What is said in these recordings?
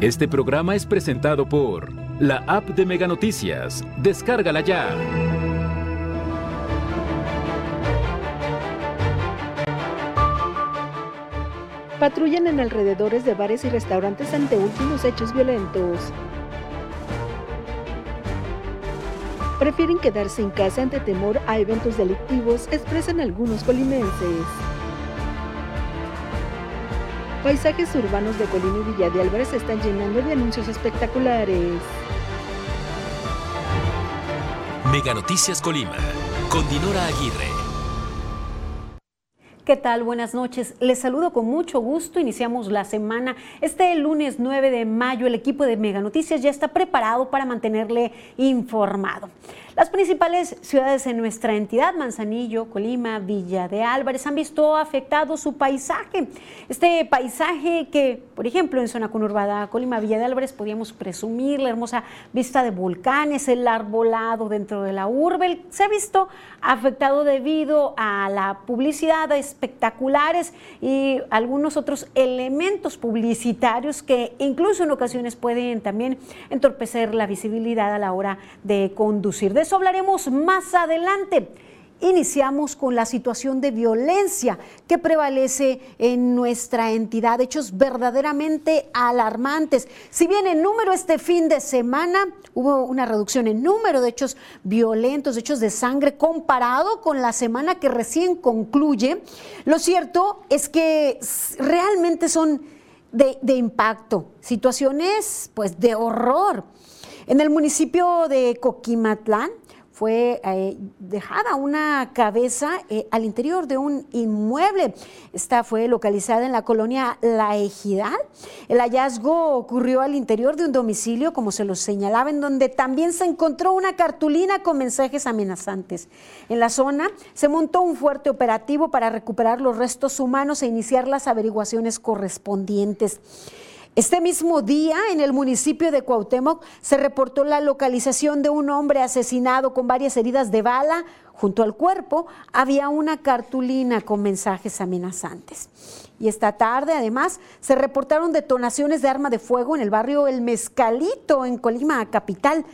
Este programa es presentado por la app de Mega Noticias. Descárgala ya. Patrullan en alrededores de bares y restaurantes ante últimos hechos violentos. Prefieren quedarse en casa ante temor a eventos delictivos, expresan algunos colimenses. Paisajes urbanos de Colima y Villa de Álvarez se están llenando de anuncios espectaculares. Mega Noticias Colima, con Dinora Aguirre. ¿Qué tal? Buenas noches. Les saludo con mucho gusto. Iniciamos la semana. Este lunes 9 de mayo el equipo de Mega Noticias ya está preparado para mantenerle informado. Las principales ciudades en nuestra entidad, Manzanillo, Colima, Villa de Álvarez, han visto afectado su paisaje. Este paisaje que, por ejemplo, en zona conurbada Colima, Villa de Álvarez, podíamos presumir la hermosa vista de volcanes, el arbolado dentro de la urbe, se ha visto afectado debido a la publicidad, espectaculares y algunos otros elementos publicitarios que incluso en ocasiones pueden también entorpecer la visibilidad a la hora de conducir hablaremos más adelante. Iniciamos con la situación de violencia que prevalece en nuestra entidad, hechos verdaderamente alarmantes. Si bien en número este fin de semana hubo una reducción en número de hechos violentos, de hechos de sangre, comparado con la semana que recién concluye, lo cierto es que realmente son de, de impacto, situaciones pues de horror. En el municipio de Coquimatlán, fue eh, dejada una cabeza eh, al interior de un inmueble. Esta fue localizada en la colonia La Ejidal. El hallazgo ocurrió al interior de un domicilio, como se lo señalaba, en donde también se encontró una cartulina con mensajes amenazantes. En la zona se montó un fuerte operativo para recuperar los restos humanos e iniciar las averiguaciones correspondientes. Este mismo día, en el municipio de Cuauhtémoc, se reportó la localización de un hombre asesinado con varias heridas de bala. Junto al cuerpo había una cartulina con mensajes amenazantes. Y esta tarde, además, se reportaron detonaciones de arma de fuego en el barrio El Mezcalito, en Colima, capital.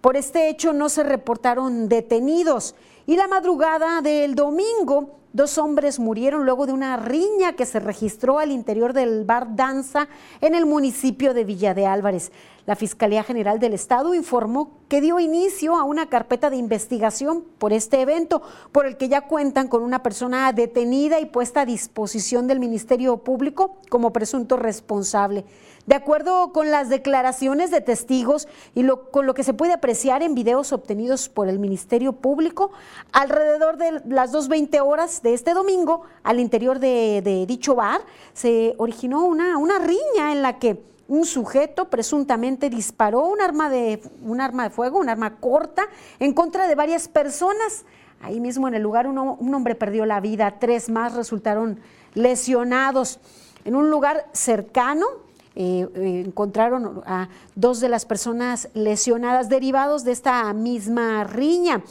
Por este hecho no se reportaron detenidos. Y la madrugada del domingo, Dos hombres murieron luego de una riña que se registró al interior del bar Danza en el municipio de Villa de Álvarez. La Fiscalía General del Estado informó que dio inicio a una carpeta de investigación por este evento, por el que ya cuentan con una persona detenida y puesta a disposición del Ministerio Público como presunto responsable. De acuerdo con las declaraciones de testigos y con lo que se puede apreciar en videos obtenidos por el Ministerio Público, alrededor de las 2.20 horas de este domingo, al interior de, dicho bar, se originó una, una riña en la que un sujeto presuntamente disparó un arma, de, un arma de fuego, un arma corta, en contra de varias personas. Ahí mismo en el lugar un hombre perdió la vida, tres más resultaron lesionados. En un lugar cercano encontraron a dos de las personas lesionadas derivados de esta misma riña.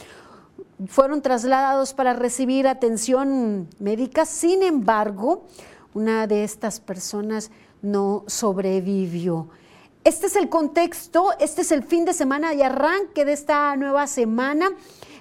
Fueron trasladados para recibir atención médica, sin embargo, una de estas personas no sobrevivió. Este es el contexto, este es el fin de semana y arranque de esta nueva semana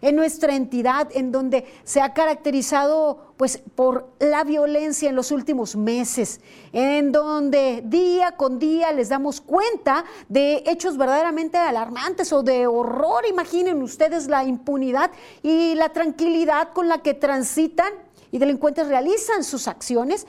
en nuestra entidad, en donde se ha caracterizado pues por la violencia en los últimos meses, en donde día con día les damos cuenta de hechos verdaderamente alarmantes o de horror. Imaginen ustedes la impunidad y la tranquilidad con la que transitan y delincuentes realizan sus acciones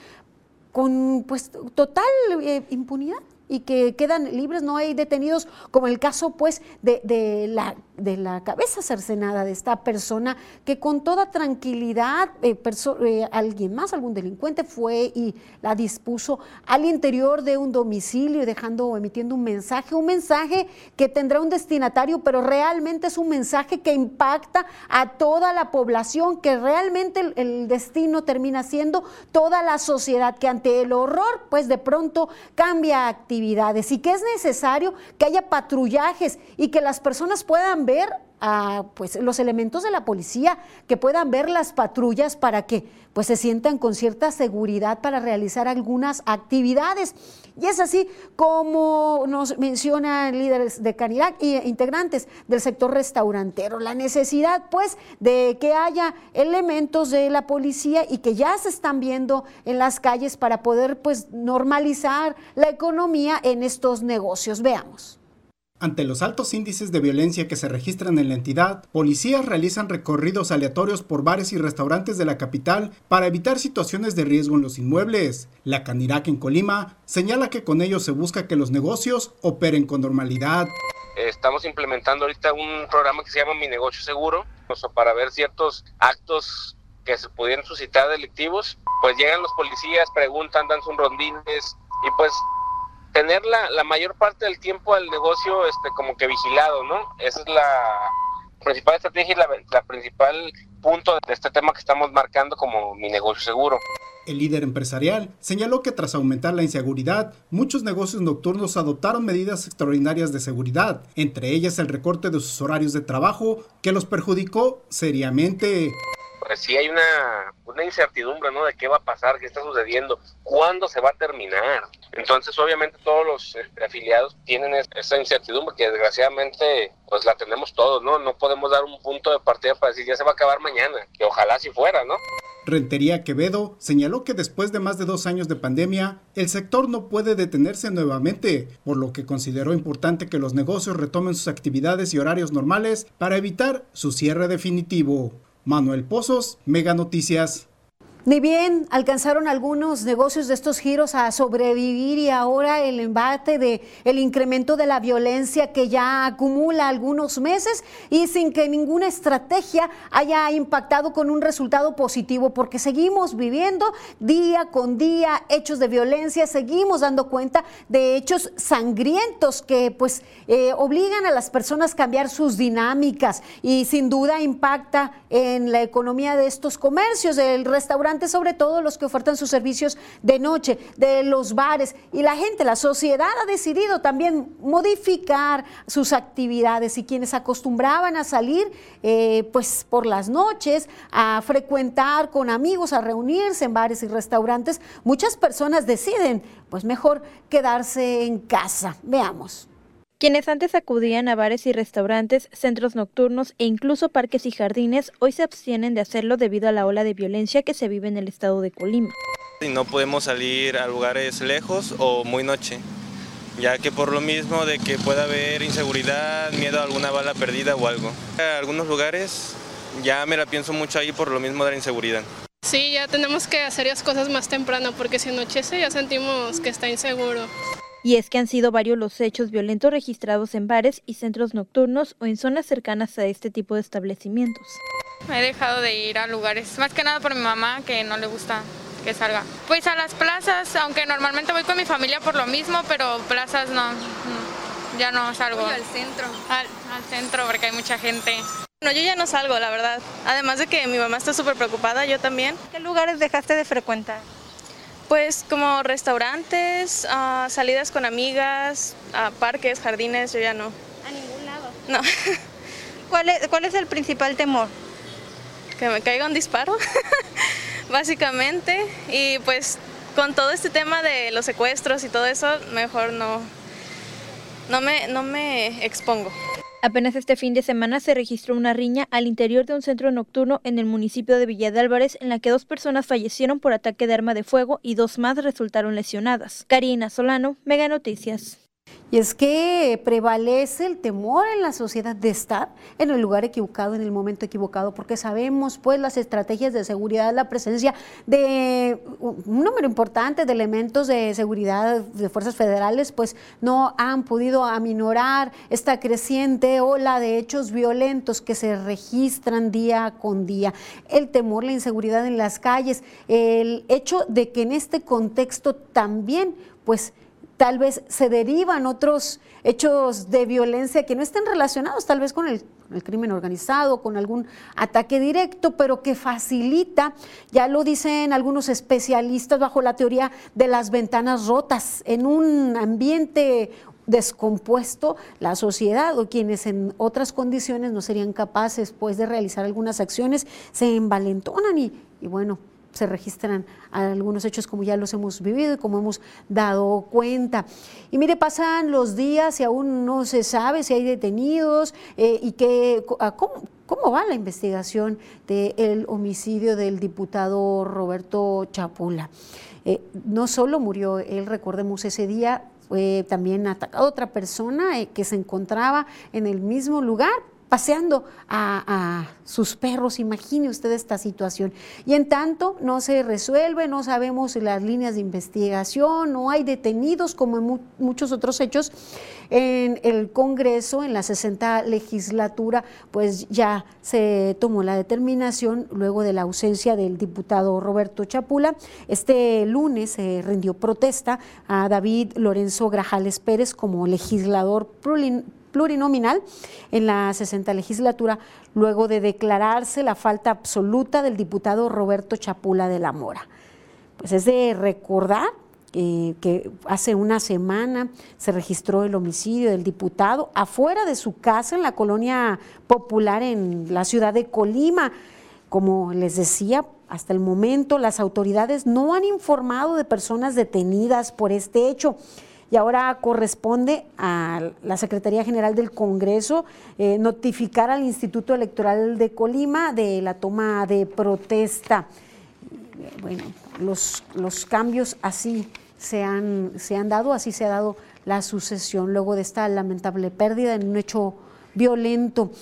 con pues total eh, impunidad y que quedan libres, no hay detenidos, como el caso pues de, la, de la cabeza cercenada de esta persona que con toda tranquilidad eh, eh, alguien más, algún delincuente fue y la dispuso al interior de un domicilio dejando, emitiendo un mensaje, un mensaje que tendrá un destinatario, pero realmente es un mensaje que impacta a toda la población, que realmente el, el destino termina siendo toda la sociedad, que ante el horror pues de pronto cambia actividad y que es necesario que haya patrullajes y que las personas puedan ver a pues, los elementos de la policía que puedan ver las patrullas para que pues, se sientan con cierta seguridad para realizar algunas actividades. Y es así como nos mencionan líderes de Canirac e integrantes del sector restaurantero, la necesidad pues de que haya elementos de la policía y que ya se están viendo en las calles para poder pues normalizar la economía en estos negocios. Veamos. Ante los altos índices de violencia que se registran en la entidad, policías realizan recorridos aleatorios por bares y restaurantes de la capital para evitar situaciones de riesgo en los inmuebles. La Canirac en Colima señala que con ello se busca que los negocios operen con normalidad. Estamos implementando ahorita un programa que se llama Mi Negocio Seguro, para ver ciertos actos que se pudieran suscitar delictivos, pues llegan los policías, preguntan, dan sus rondines y pues tener la, la mayor parte del tiempo al negocio este como que vigilado, ¿no? Esa es la principal estrategia y la, la principal punto de este tema que estamos marcando como mi negocio seguro. El líder empresarial señaló que tras aumentar la inseguridad, muchos negocios nocturnos adoptaron medidas extraordinarias de seguridad, entre ellas el recorte de sus horarios de trabajo, que los perjudicó seriamente. Pues sí hay una, una incertidumbre, ¿no? De qué va a pasar, qué está sucediendo, cuándo se va a terminar. Entonces, obviamente, todos los este, afiliados tienen esa incertidumbre que desgraciadamente, pues la tenemos todos, ¿no? No podemos dar un punto de partida para decir ya se va a acabar mañana, que ojalá si fuera, ¿no? Rentería Quevedo señaló que después de más de dos años de pandemia, el sector no puede detenerse nuevamente, por lo que consideró importante que los negocios retomen sus actividades y horarios normales para evitar su cierre definitivo. Manuel Pozos, Mega Noticias. Ni bien alcanzaron algunos negocios de estos giros a sobrevivir y ahora el embate de el incremento de la violencia que ya acumula algunos meses y sin que ninguna estrategia haya impactado con un resultado positivo porque seguimos viviendo día con día hechos de violencia, seguimos dando cuenta de hechos sangrientos que pues eh, obligan a las personas a cambiar sus dinámicas y sin duda impacta en la economía de estos comercios, del restaurante sobre todo los que ofertan sus servicios de noche, de los bares. Y la gente, la sociedad ha decidido también modificar sus actividades y quienes acostumbraban a salir eh, pues por las noches, a frecuentar con amigos, a reunirse en bares y restaurantes, muchas personas deciden pues mejor quedarse en casa. Veamos. Quienes antes acudían a bares y restaurantes, centros nocturnos e incluso parques y jardines, hoy se abstienen de hacerlo debido a la ola de violencia que se vive en el estado de Colima. Y no podemos salir a lugares lejos o muy noche, ya que por lo mismo de que pueda haber inseguridad, miedo a alguna bala perdida o algo. En algunos lugares ya me la pienso mucho ahí por lo mismo de la inseguridad. Sí, ya tenemos que hacer las cosas más temprano porque si anochece ya sentimos que está inseguro. Y es que han sido varios los hechos violentos registrados en bares y centros nocturnos o en zonas cercanas a este tipo de establecimientos. He dejado de ir a lugares, más que nada por mi mamá que no le gusta que salga. Pues a las plazas, aunque normalmente voy con mi familia por lo mismo, pero plazas no, ya no salgo. al centro. Al, al centro porque hay mucha gente. No, yo ya no salgo, la verdad. Además de que mi mamá está súper preocupada, yo también. ¿Qué lugares dejaste de frecuentar? Pues como restaurantes, uh, salidas con amigas, uh, parques, jardines, yo ya no. ¿A ningún lado? No. ¿Cuál es, ¿Cuál es el principal temor? Que me caiga un disparo, básicamente. Y pues con todo este tema de los secuestros y todo eso, mejor no, no, me, no me expongo. Apenas este fin de semana se registró una riña al interior de un centro nocturno en el municipio de Villa de Álvarez en la que dos personas fallecieron por ataque de arma de fuego y dos más resultaron lesionadas. Karina Solano, Mega Noticias. Y es que prevalece el temor en la sociedad de estar en el lugar equivocado, en el momento equivocado, porque sabemos pues las estrategias de seguridad, la presencia de un número importante de elementos de seguridad de fuerzas federales pues no han podido aminorar esta creciente ola de hechos violentos que se registran día con día. El temor, la inseguridad en las calles, el hecho de que en este contexto también pues tal vez se derivan otros hechos de violencia que no estén relacionados tal vez con el, crimen organizado, con algún ataque directo, pero que facilita, ya lo dicen algunos especialistas bajo la teoría de las ventanas rotas, en un ambiente descompuesto la sociedad o quienes en otras condiciones no serían capaces pues de realizar algunas acciones se envalentonan y, y bueno, se registran algunos hechos como ya los hemos vivido y como hemos dado cuenta. Y mire, pasan los días y aún no se sabe si hay detenidos eh, y que, ¿cómo, ¿cómo, va la investigación del homicidio del diputado Roberto Chapula. Eh, no solo murió él, recordemos ese día, fue también atacado otra persona eh, que se encontraba en el mismo lugar, paseando a, sus perros. Imagine usted esta situación. Y en tanto no se resuelve, no sabemos las líneas de investigación, no hay detenidos como en muchos otros hechos. En el Congreso, en la 60 legislatura, pues ya se tomó la determinación luego de la ausencia del diputado Roberto Chapula. Este lunes se rindió protesta a David Lorenzo Grajales Pérez como legislador plurinominal en la 60 legislatura, luego de declararse la falta absoluta del diputado Roberto Chapula de la Mora. Pues es de recordar que hace una semana se registró el homicidio del diputado afuera de su casa en la colonia popular en la ciudad de Colima. Como les decía, hasta el momento las autoridades no han informado de personas detenidas por este hecho y ahora corresponde a la Secretaría General del Congreso eh, notificar al Instituto Electoral de Colima de la toma de protesta. Bueno, los, los cambios así se han, se han dado, así se ha dado la sucesión luego de esta lamentable pérdida en un hecho violento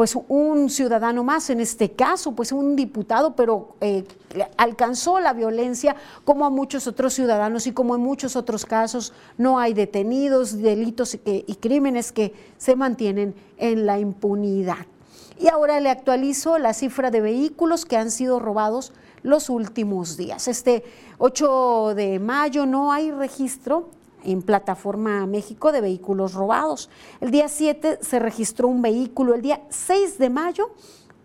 pues un ciudadano más, en este caso, pues un diputado, pero eh, alcanzó la violencia como a muchos otros ciudadanos y como en muchos otros casos no hay detenidos, delitos y, y crímenes que se mantienen en la impunidad. Y ahora le actualizo la cifra de vehículos que han sido robados los últimos días. Este 8 de mayo no hay registro en Plataforma México de vehículos robados. El día 7 se registró un vehículo, el día 6 de mayo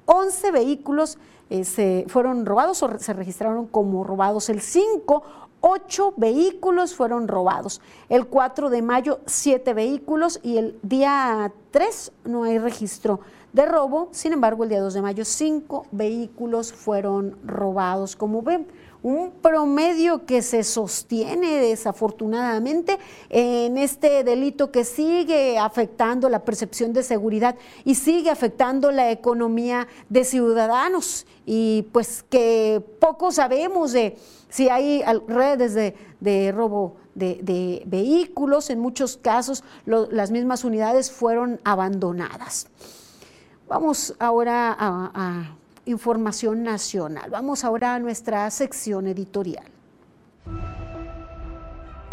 11 vehículos eh, se fueron robados o se registraron como robados. El 5, 8 vehículos fueron robados. El 4 de mayo, 7 vehículos y el día 3 no hay registro de robo. Sin embargo, el día 2 de mayo, 5 vehículos fueron robados. Como ven, un promedio que se sostiene desafortunadamente en este delito que sigue afectando la percepción de seguridad y sigue afectando la economía de ciudadanos y pues que poco sabemos de si hay redes de, robo de, vehículos, en muchos casos las mismas unidades fueron abandonadas. Vamos ahora a información nacional. Vamos ahora a nuestra sección editorial.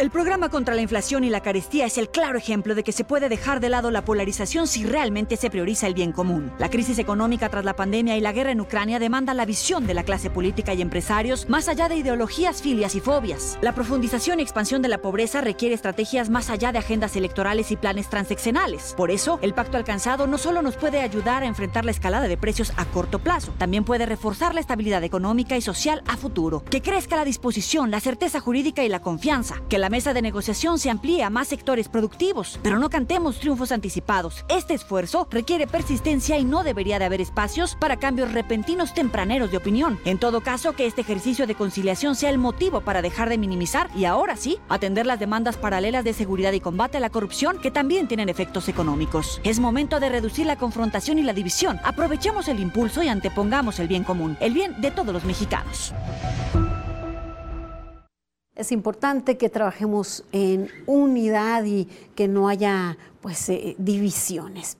El programa contra la inflación y la carestía es el claro ejemplo de que se puede dejar de lado la polarización si realmente se prioriza el bien común. La crisis económica tras la pandemia y la guerra en Ucrania demanda la visión de la clase política y empresarios más allá de ideologías, filias y fobias. La profundización y expansión de la pobreza requiere estrategias más allá de agendas electorales y planes transeccionales. Por eso, el pacto alcanzado no solo nos puede ayudar a enfrentar la escalada de precios a corto plazo, también puede reforzar la estabilidad económica y social a futuro. Que crezca la disposición, la certeza jurídica y la confianza. Que la mesa de negociación se amplíe a más sectores productivos, pero no cantemos triunfos anticipados. Este esfuerzo requiere persistencia y no debería de haber espacios para cambios repentinos tempraneros de opinión. En todo caso, que este ejercicio de conciliación sea el motivo para dejar de minimizar y ahora sí, atender las demandas paralelas de seguridad y combate a la corrupción que también tienen efectos económicos. Es momento de reducir la confrontación y la división. Aprovechemos el impulso y antepongamos el bien común, el bien de todos los mexicanos. Es importante que trabajemos en unidad y que no haya pues eh, divisiones.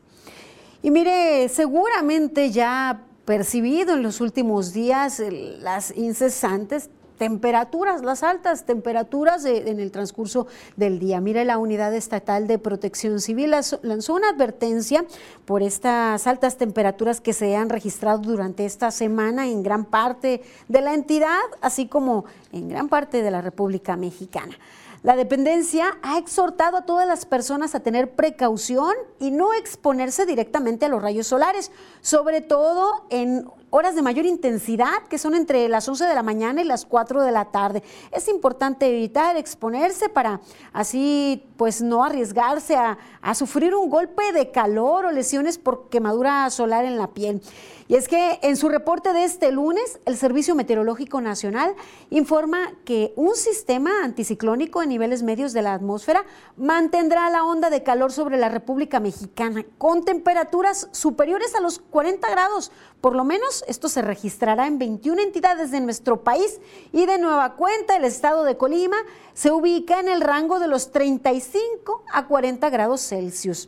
Y mire, seguramente ya ha percibido en los últimos días eh, las incesantes temperaturas, las altas temperaturas en el transcurso del día. Mire, la Unidad Estatal de Protección Civil lanzó una advertencia por estas altas temperaturas que se han registrado durante esta semana en gran parte de la entidad, así como en gran parte de la República Mexicana. La dependencia ha exhortado a todas las personas a tener precaución y no exponerse directamente a los rayos solares, sobre todo en horas de mayor intensidad, que son entre las 11 de la mañana y las 4 de la tarde. Es importante evitar exponerse para así pues no arriesgarse a, sufrir un golpe de calor o lesiones por quemadura solar en la piel. Y es que en su reporte de este lunes, el Servicio Meteorológico Nacional informa que un sistema anticiclónico en niveles medios de la atmósfera mantendrá la onda de calor sobre la República Mexicana con temperaturas superiores a los 40 grados. Por lo menos esto se registrará en 21 entidades de nuestro país y de nueva cuenta el estado de Colima se ubica en el rango de los 35 a 40 grados Celsius.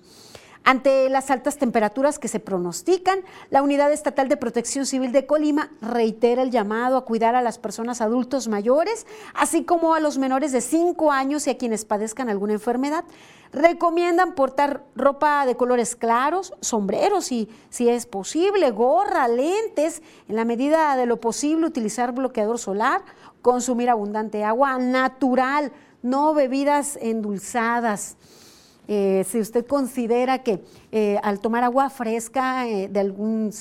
Ante las altas temperaturas que se pronostican, la Unidad Estatal de Protección Civil de Colima reitera el llamado a cuidar a las personas adultos mayores, así como a los menores de 5 años y a quienes padezcan alguna enfermedad. Recomiendan portar ropa de colores claros, sombreros y, si es posible, gorra, lentes, en la medida de lo posible utilizar bloqueador solar, consumir abundante agua natural, no bebidas endulzadas. Eh, si usted considera que eh, al tomar agua fresca eh, de algún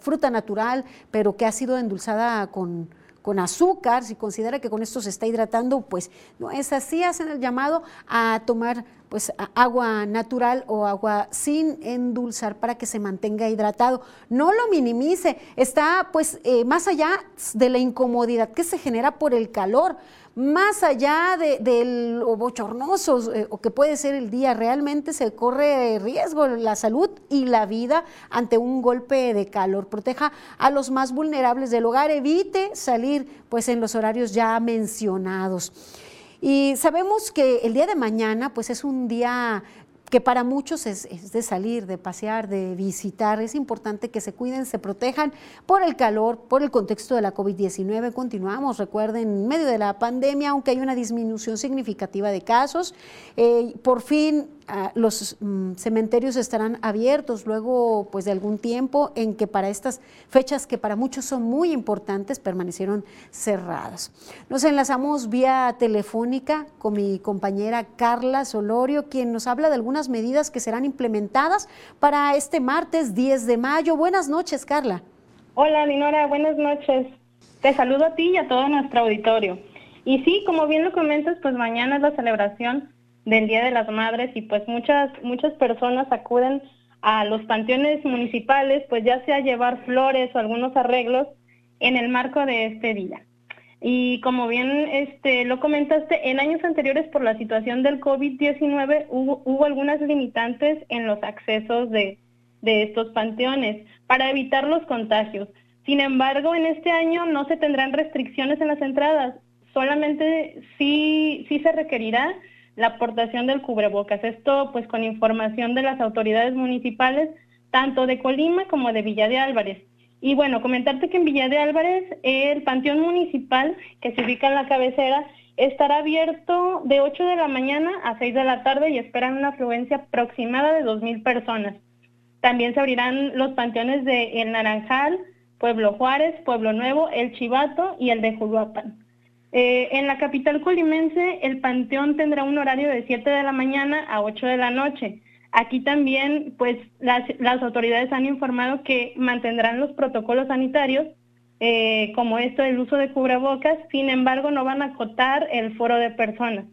fruta natural, pero que ha sido endulzada con, con azúcar, si considera que con esto se está hidratando, pues no es así, hacen el llamado a tomar pues agua natural o agua sin endulzar para que se mantenga hidratado. No lo minimice, está pues más allá de la incomodidad que se genera por el calor más allá del de, bochornoso eh, o que puede ser el día, realmente se corre riesgo la salud y la vida ante un golpe de calor. Proteja a los más vulnerables del hogar, evite salir pues en los horarios ya mencionados. Y sabemos que el día de mañana pues es un día que para muchos es, de salir, de pasear, de visitar. Es importante que se cuiden, se protejan por el calor, por el contexto de la COVID-19. Continuamos, recuerden, en medio de la pandemia, aunque hay una disminución significativa de casos, eh, por fin Los mm, cementerios estarán abiertos luego pues de algún tiempo en que para estas fechas que para muchos son muy importantes permanecieron cerradas. Nos enlazamos vía telefónica con mi compañera Carla Solorio, quien nos habla de algunas medidas que serán implementadas para este martes 10 de mayo. Buenas noches, Carla. Hola, Dinora, buenas noches. Te saludo a ti y a todo nuestro auditorio. Y sí, como bien lo comentas, pues mañana es la celebración del Día de las Madres y pues muchas, muchas personas acuden a los panteones municipales, pues ya sea llevar flores o algunos arreglos en el marco de este día. Y como bien este, lo comentaste, en años anteriores por la situación del COVID-19 hubo, hubo, algunas limitantes en los accesos de, de estos panteones para evitar los contagios. Sin embargo, en este año no se tendrán restricciones en las entradas, solamente sí, sí se requerirá la aportación del cubrebocas. Esto pues con información de las autoridades municipales, tanto de Colima como de Villa de Álvarez. Y bueno, comentarte que en Villa de Álvarez el Panteón Municipal, que se ubica en la cabecera, estará abierto de 8 de la mañana a 6 de la tarde y esperan una afluencia aproximada de 2.000 personas. También se abrirán los panteones de El Naranjal, Pueblo Juárez, Pueblo Nuevo, El Chivato y el de Juluapan. Eh, en la capital colimense, el panteón tendrá un horario de 7 de la mañana a 8 de la noche. Aquí también, pues, las, autoridades han informado que mantendrán los protocolos sanitarios, eh, como esto del uso de cubrebocas, sin embargo, no van a acotar el foro de personas.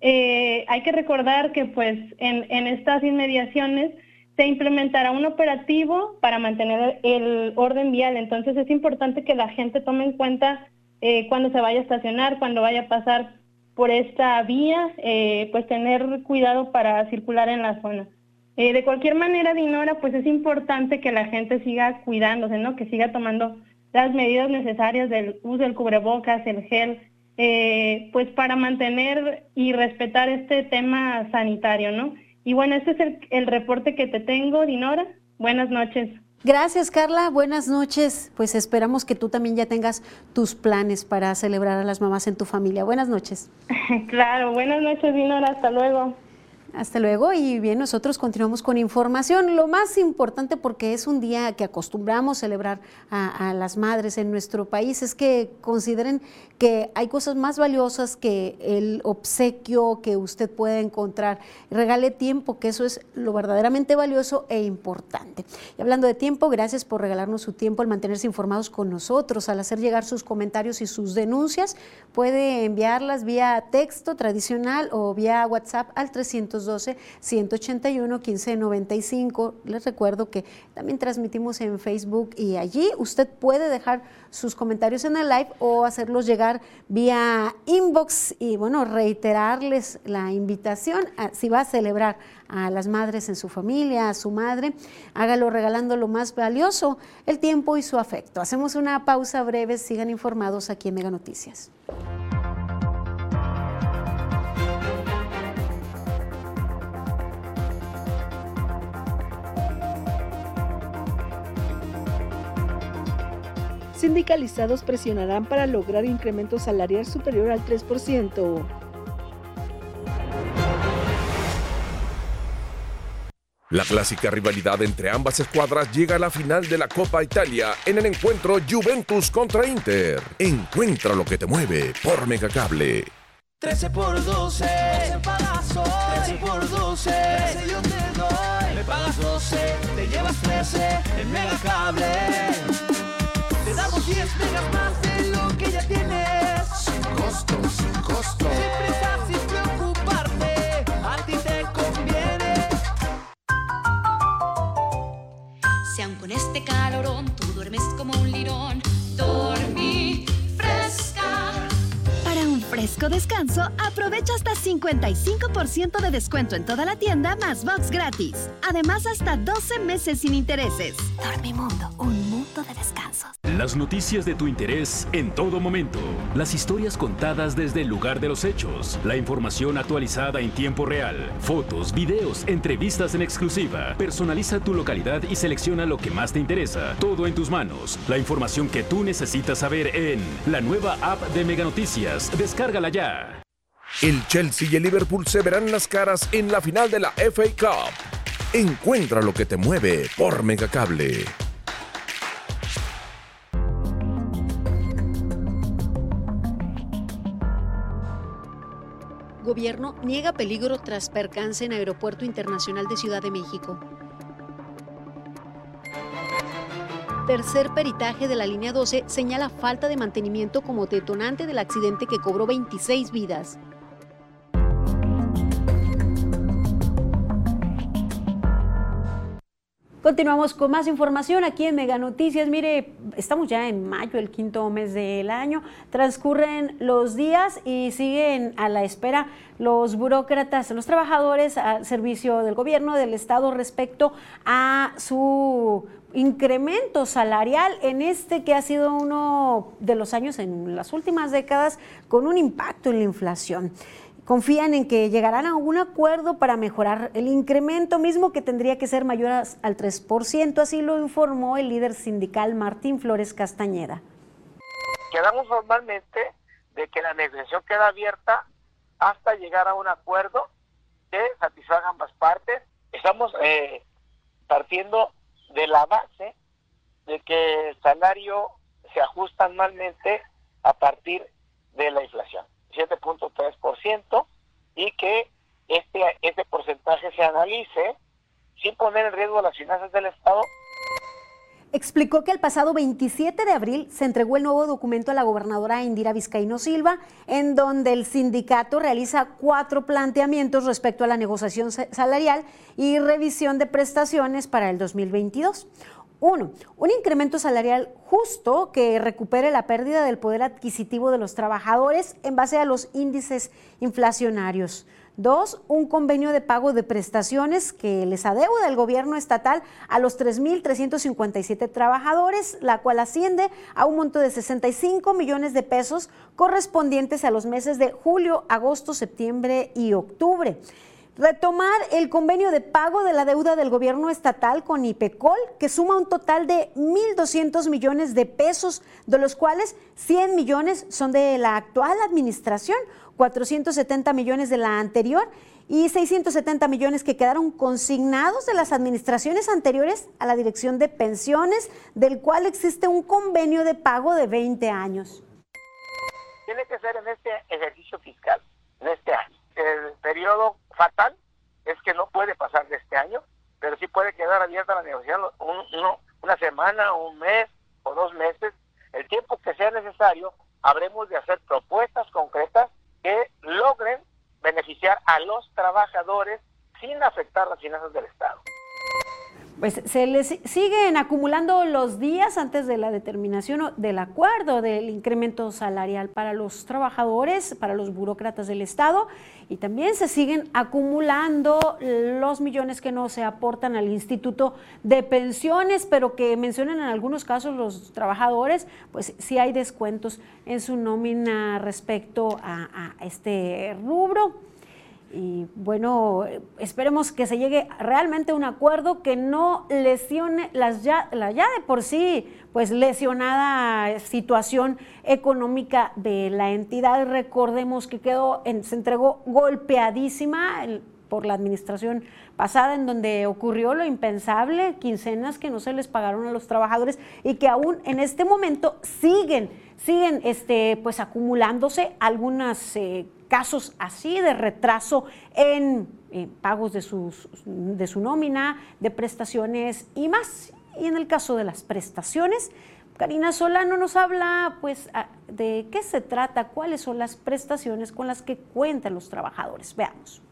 Eh, hay que recordar que, pues, en, en estas inmediaciones se implementará un operativo para mantener el orden vial. Entonces, es importante que la gente tome en cuenta eh, cuando se vaya a estacionar, cuando vaya a pasar por esta vía, eh, pues tener cuidado para circular en la zona. Eh, de cualquier manera, Dinora, pues es importante que la gente siga cuidándose, ¿no? Que siga tomando las medidas necesarias del uso del cubrebocas, el gel, pues para mantener y respetar este tema sanitario, ¿no? Y bueno, este es el, el reporte que te tengo, Dinora. Buenas noches. Gracias, Carla. Buenas noches. Pues esperamos que tú también ya tengas tus planes para celebrar a las mamás en tu familia. Buenas noches. Claro, buenas noches, Dinora. Hasta luego. Hasta luego y bien, nosotros continuamos con información. Lo más importante porque es un día que acostumbramos celebrar a, las madres en nuestro país es que consideren que hay cosas más valiosas que el obsequio que usted puede encontrar. Regale tiempo, que eso es lo verdaderamente valioso e importante. Y hablando de tiempo, gracias por regalarnos su tiempo al mantenerse informados con nosotros, al hacer llegar sus comentarios y sus denuncias. Puede enviarlas vía texto tradicional o vía WhatsApp al 300 312-181-1595. Les recuerdo que también transmitimos en Facebook y allí usted puede dejar sus comentarios en el live o hacerlos llegar vía inbox y bueno, reiterarles la invitación si va a celebrar a las madres en su familia, a su madre, hágalo regalando lo más valioso, el tiempo y su afecto. Hacemos una pausa breve, sigan informados aquí en Mega Noticias. Sindicalizados presionarán para lograr incremento salarial superior al 3%. La clásica rivalidad entre ambas escuadras llega a la final de la Copa Italia en el encuentro Juventus contra Inter. Encuentra lo que te mueve por Megacable. 13 por 12, 13 pagas 13 por 12, 13 yo te doy, me pagas 12, te llevas 13 en Megacable. Te damos 10 megas más de lo que ya tienes. Sin costo, sin costo. Sin prisa, sin preocuparte. A ti te conviene. Si aún con este calorón tú duermes como un lirón, fresco descanso, aprovecha hasta 55% de descuento en toda la tienda más box gratis. Además, hasta 12 meses sin intereses. Dormimundo, un mundo de descansos. Las noticias de tu interés en todo momento. Las historias contadas desde el lugar de los hechos. La información actualizada en tiempo real. Fotos, videos, entrevistas en exclusiva. Personaliza tu localidad y selecciona lo que más te interesa. Todo en tus manos. La información que tú necesitas saber en la nueva app de Mega Noticias. Descárgala ya. El Chelsea y el Liverpool se verán las caras en la final de la FA Cup. Encuentra lo que te mueve por Megacable. Gobierno niega peligro tras percance en Aeropuerto Internacional de Ciudad de México. Tercer peritaje de la línea 12 señala falta de mantenimiento como detonante del accidente que cobró 26 vidas. Continuamos con más información aquí en Mega Noticias. Mire, estamos ya en mayo, el quinto mes del año. Transcurren los días y siguen a la espera los burócratas, los trabajadores al servicio del gobierno, del Estado respecto a su incremento salarial en este que ha sido uno de los años en las últimas décadas con un impacto en la inflación confían en que llegarán a un acuerdo para mejorar el incremento mismo que tendría que ser mayor al 3%, así lo informó el líder sindical Martín Flores Castañeda. Quedamos formalmente de que la negociación queda abierta hasta llegar a un acuerdo que satisfaga ambas partes. Estamos eh, partiendo de la base de que el salario se ajusta anualmente a partir de la inflación. 7.3% y que este, este porcentaje se analice sin poner en riesgo las finanzas del Estado. Explicó que el pasado 27 de abril se entregó el nuevo documento a la gobernadora Indira Vizcaíno Silva, en donde el sindicato realiza cuatro planteamientos respecto a la negociación salarial y revisión de prestaciones para el 2022. Uno, un incremento salarial justo que recupere la pérdida del poder adquisitivo de los trabajadores en base a los índices inflacionarios. Dos, un convenio de pago de prestaciones que les adeuda el gobierno estatal a los 3.357 trabajadores, la cual asciende a un monto de 65 millones de pesos correspondientes a los meses de julio, agosto, septiembre y octubre. retomar el convenio de pago de la deuda del gobierno estatal con IPECOL, que suma un total de 1.200 millones de pesos, de los cuales 100 millones son de la actual administración, 470 millones de la anterior y 670 millones que quedaron consignados de las administraciones anteriores a la Dirección de Pensiones, del cual existe un convenio de pago de 20 años. Tiene que ser en este ejercicio fiscal, en este año. El periodo fatal es que no puede pasar de este año, pero sí puede quedar abierta la negociación una semana, un mes o dos meses, el tiempo que sea necesario, habremos de hacer propuestas concretas que logren beneficiar a los trabajadores sin afectar las finanzas del Estado. Pues se les siguen acumulando los días antes de la determinación del acuerdo del incremento salarial para los trabajadores, para los burócratas del Estado, y también se siguen acumulando los millones que no se aportan al Instituto de Pensiones, pero que mencionan en algunos casos los trabajadores, pues sí hay descuentos en su nómina respecto a, a este rubro. Y bueno, esperemos que se llegue realmente a un acuerdo que no lesione las ya, la ya de por sí pues lesionada situación económica de la entidad. Recordemos que quedó, se entregó golpeadísima por la administración pasada en donde ocurrió lo impensable, quincenas que no se les pagaron a los trabajadores y que aún en este momento siguen, siguen este, pues acumulándose algunas eh, casos así de retraso en pagos de, sus, de su nómina, de prestaciones y más. Y en el caso de las prestaciones, Karina Solano nos habla pues de qué se trata, cuáles son las prestaciones con las que cuentan los trabajadores. Veamos.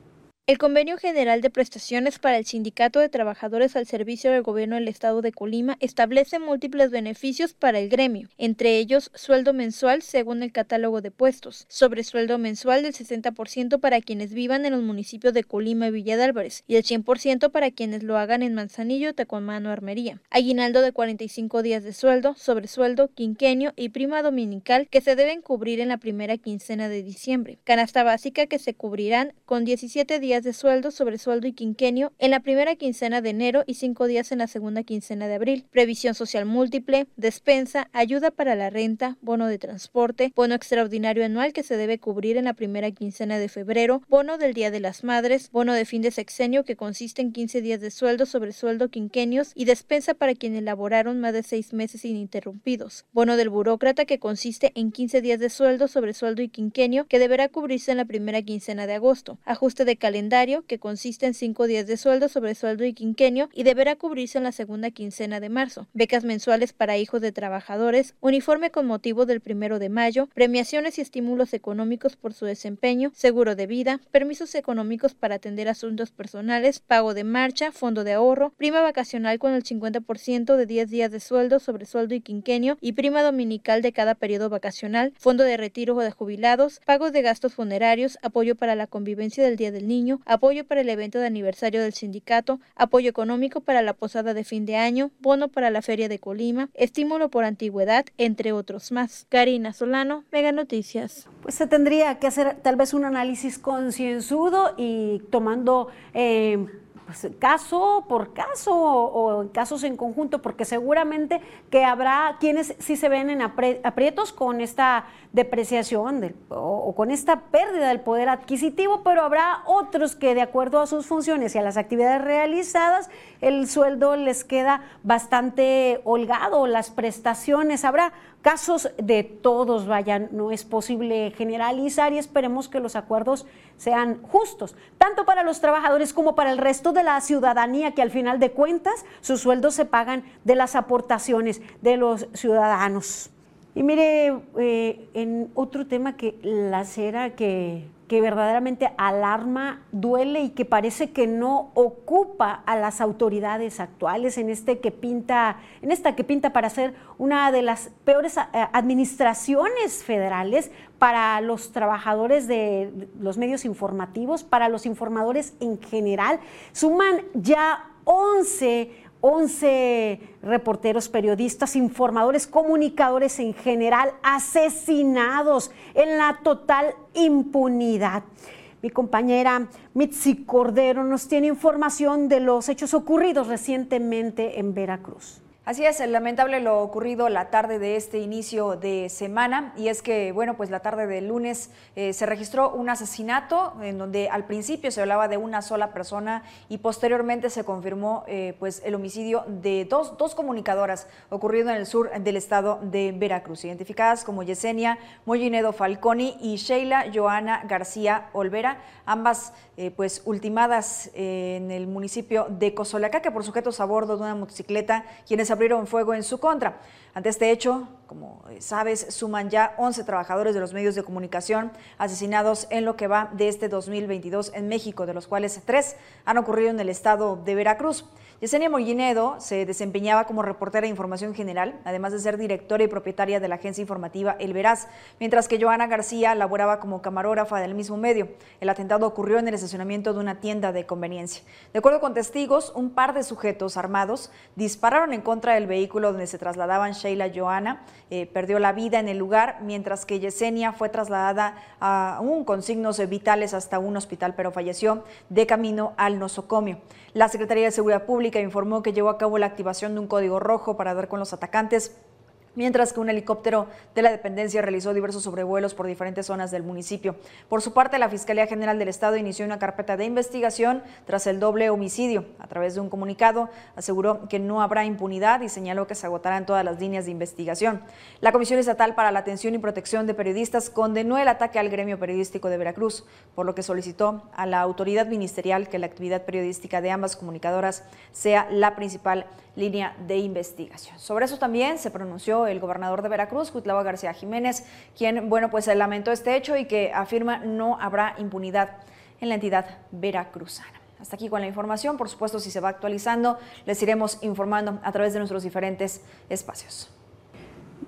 El Convenio General de Prestaciones para el Sindicato de Trabajadores al Servicio del Gobierno del Estado de Colima establece múltiples beneficios para el gremio, entre ellos sueldo mensual según el catálogo de puestos, sobresueldo mensual del 60% para quienes vivan en los municipios de Colima y Villa de Álvarez y el 100% para quienes lo hagan en Manzanillo, Tacuamano, Armería. Aguinaldo de 45 días de sueldo, sobresueldo, quinquenio y prima dominical que se deben cubrir en la primera quincena de diciembre. Canasta básica que se cubrirán con 17 días de sueldo, sobresueldo y quinquenio en la primera quincena de enero y cinco días en la segunda quincena de abril. Previsión social múltiple, despensa, ayuda para la renta, bono de transporte, bono extraordinario anual que se debe cubrir en la primera quincena de febrero, bono del Día de las Madres, bono de fin de sexenio que consiste en 15 días de sueldo, sobresueldo, quinquenios y despensa para quienes elaboraron más de seis meses ininterrumpidos. Bono del burócrata que consiste en 15 días de sueldo, sobresueldo y quinquenio que deberá cubrirse en la primera quincena de agosto. Ajuste de calendario que consiste en cinco días de sueldo, sobre sueldo y quinquenio y deberá cubrirse en la segunda quincena de marzo. Becas mensuales para hijos de trabajadores, uniforme con motivo del primero de mayo, premiaciones y estímulos económicos por su desempeño, seguro de vida, permisos económicos para atender asuntos personales, pago de marcha, fondo de ahorro, prima vacacional con el 50% de 10 días de sueldo, sobre sueldo y quinquenio y prima dominical de cada periodo vacacional, fondo de retiro o de jubilados, pagos de gastos funerarios, apoyo para la convivencia del Día del Niño, apoyo para el evento de aniversario del sindicato, apoyo económico para la posada de fin de año, bono para la feria de Colima, estímulo por antigüedad, entre otros más. Karina Solano, Mega Noticias. Pues se tendría que hacer tal vez un análisis concienzudo y tomando... Eh, pues, caso por caso o, casos en conjunto, porque seguramente que habrá quienes sí se ven en aprietos con esta depreciación o, con esta pérdida del poder adquisitivo, pero habrá otros que de acuerdo a sus funciones y a las actividades realizadas, el sueldo les queda bastante holgado, las prestaciones, habrá casos de todos, vayan, no es posible generalizar y esperemos que los acuerdos sean justos, tanto para los trabajadores como para el resto de la ciudadanía, que al final de cuentas sus sueldos se pagan de las aportaciones de los ciudadanos. Y mire, eh, en otro tema que la cera que que verdaderamente alarma, duele y que parece que no ocupa a las autoridades actuales en este que pinta, en esta que pinta para ser una de las peores eh, administraciones federales para los trabajadores de los medios informativos, para los informadores en general. Suman ya 11 11 reporteros, periodistas, informadores, comunicadores en general asesinados en la total impunidad. Mi compañera Mitzi Cordero nos tiene información de los hechos ocurridos recientemente en Veracruz. Así es, lamentable lo ocurrido la tarde de este inicio de semana. Y es que, bueno, pues la tarde del lunes eh, se registró un asesinato en donde al principio se hablaba de una sola persona y posteriormente se confirmó eh, pues el homicidio de dos, dos comunicadoras ocurrido en el sur del estado de Veracruz, identificadas como Yesenia Mollinedo Falconi y Sheila Joana García Olvera, ambas eh, pues ultimadas en el municipio de Cozolaca, por sujetos a bordo de una motocicleta, quienes abrieron fuego en su contra. Ante este hecho, como sabes, suman ya 11 trabajadores de los medios de comunicación asesinados en lo que va de este 2022 en México, de los cuales tres han ocurrido en el estado de Veracruz. Yesenia Mollinedo se desempeñaba como reportera de información general, además de ser directora y propietaria de la agencia informativa El Veraz, mientras que Joana García laboraba como camarógrafa del mismo medio. El atentado ocurrió en el estacionamiento de una tienda de conveniencia. De acuerdo con testigos, un par de sujetos armados dispararon en contra del vehículo donde se trasladaban Sheila Joana, eh, perdió la vida en el lugar, mientras que Yesenia fue trasladada aún con signos vitales hasta un hospital, pero falleció de camino al nosocomio. La Secretaría de Seguridad Pública informó que llevó a cabo la activación de un código rojo para dar con los atacantes mientras que un helicóptero de la dependencia realizó diversos sobrevuelos por diferentes zonas del municipio. Por su parte, la Fiscalía General del Estado inició una carpeta de investigación tras el doble homicidio. A través de un comunicado, aseguró que no habrá impunidad y señaló que se agotarán todas las líneas de investigación. La Comisión Estatal para la Atención y Protección de Periodistas condenó el ataque al gremio periodístico de Veracruz, por lo que solicitó a la autoridad ministerial que la actividad periodística de ambas comunicadoras sea la principal línea de investigación. Sobre eso también se pronunció el gobernador de Veracruz, Cuitlava García Jiménez, quien, bueno, pues lamentó este hecho y que afirma no habrá impunidad en la entidad veracruzana. Hasta aquí con la información. Por supuesto, si se va actualizando, les iremos informando a través de nuestros diferentes espacios.